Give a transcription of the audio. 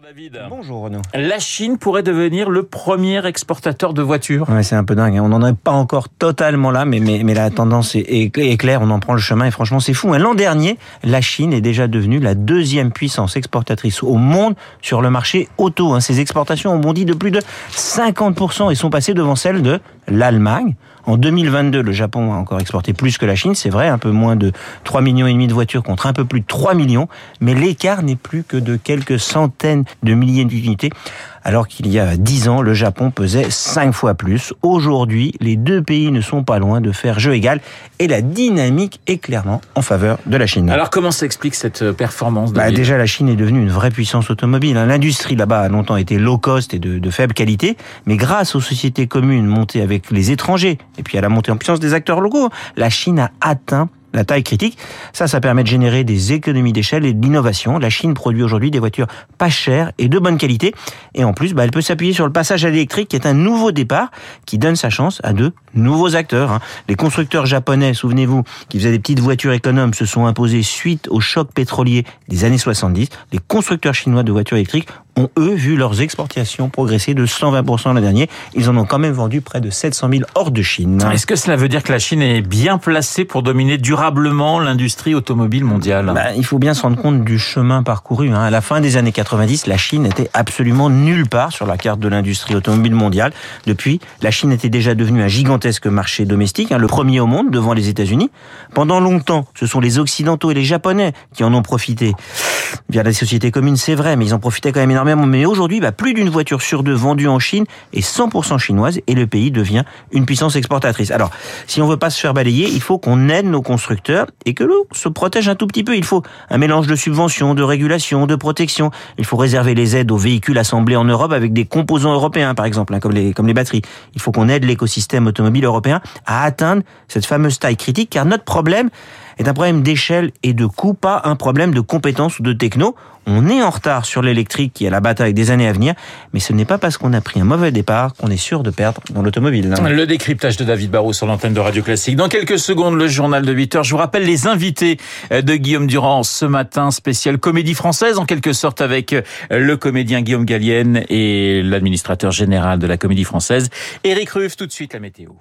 Bonjour David. Bonjour Renaud. La Chine pourrait devenir le premier exportateur de voitures. Ouais, c'est un peu dingue. hein. On n'en est pas encore totalement là, mais, mais, mais la tendance est, est- claire. On en prend le chemin et franchement, c'est fou. hein. L'an dernier, la Chine est déjà devenue la deuxième puissance exportatrice au monde sur le marché auto. hein. Ses exportations ont bondi de plus de 50% et sont passées devant celles de l'Allemagne. En 2022, le Japon a encore exporté plus que la Chine, c'est vrai, un peu moins de 3 millions et demi de voitures contre un peu plus de 3 millions, mais l'écart n'est plus que de quelques centaines de milliers d'unités, alors qu'il y a 10 ans, le Japon pesait 5 fois plus. Aujourd'hui, les deux pays ne sont pas loin de faire jeu égal et la dynamique est clairement en faveur de la Chine. Alors comment s'explique cette performance Bah, déjà, la Chine est devenue une vraie puissance automobile. hein. L'industrie là-bas a longtemps été low cost et de, de faible qualité, mais grâce aux sociétés communes montées avec les étrangers et puis à la montée en puissance des acteurs locaux, la Chine a atteint la taille critique. Ça, ça permet de générer des économies d'échelle et de l'innovation. La Chine produit aujourd'hui des voitures pas chères et de bonne qualité. Et en plus, bah, elle peut s'appuyer sur le passage à l'électrique qui est un nouveau départ qui donne sa chance à de nouveaux acteurs. hein. Les constructeurs japonais, souvenez-vous, qui faisaient des petites voitures économes, se sont imposés suite au choc pétrolier des années 70. Les constructeurs chinois de voitures électriques ont, eux, vu leurs exportations progresser de 120% l'an dernier. Ils en ont quand même vendu près de 700 000 hors de Chine. Est-ce que cela veut dire que la Chine est bien placée pour dominer durablement l'industrie automobile mondiale? Bah, il faut bien se rendre compte du chemin parcouru. hein. À la fin des années 90, la Chine était absolument nulle part sur la carte de l'industrie automobile mondiale. Depuis, la Chine était déjà devenue un gigantesque marché domestique, hein, le premier au monde devant les États-Unis. Pendant longtemps, ce sont les Occidentaux et les Japonais qui en ont profité. Via la société commune, c'est vrai, mais ils en profitaient quand même énormément. Mais aujourd'hui, bah, plus d'une voiture sur deux vendue en Chine est 100% chinoise et le pays devient une puissance exportatrice. Alors, si on veut pas se faire balayer, il faut qu'on aide nos constructeurs et que l'on se protège un tout petit peu. Il faut un mélange de subventions, de régulation, de protection. Il faut réserver les aides aux véhicules assemblés en Europe avec des composants européens, par exemple, hein, comme les, comme les batteries. Il faut qu'on aide l'écosystème automobile européen à atteindre cette fameuse taille critique, car notre problème est un problème d'échelle et de coût, pas un problème de compétences ou de On est en retard sur l'électrique qui est la bataille des années à venir, mais ce n'est pas parce qu'on a pris un mauvais départ qu'on est sûr de perdre dans l'automobile. Le décryptage de David Barrault sur l'antenne de Radio Classique. Dans quelques secondes, le journal de 8 heures. Je vous rappelle les invités de Guillaume Durand ce matin, spécial comédie française, en quelque sorte avec le comédien Guillaume Gallienne et l'administrateur général de la comédie française, Éric Ruff. Tout de suite, la météo.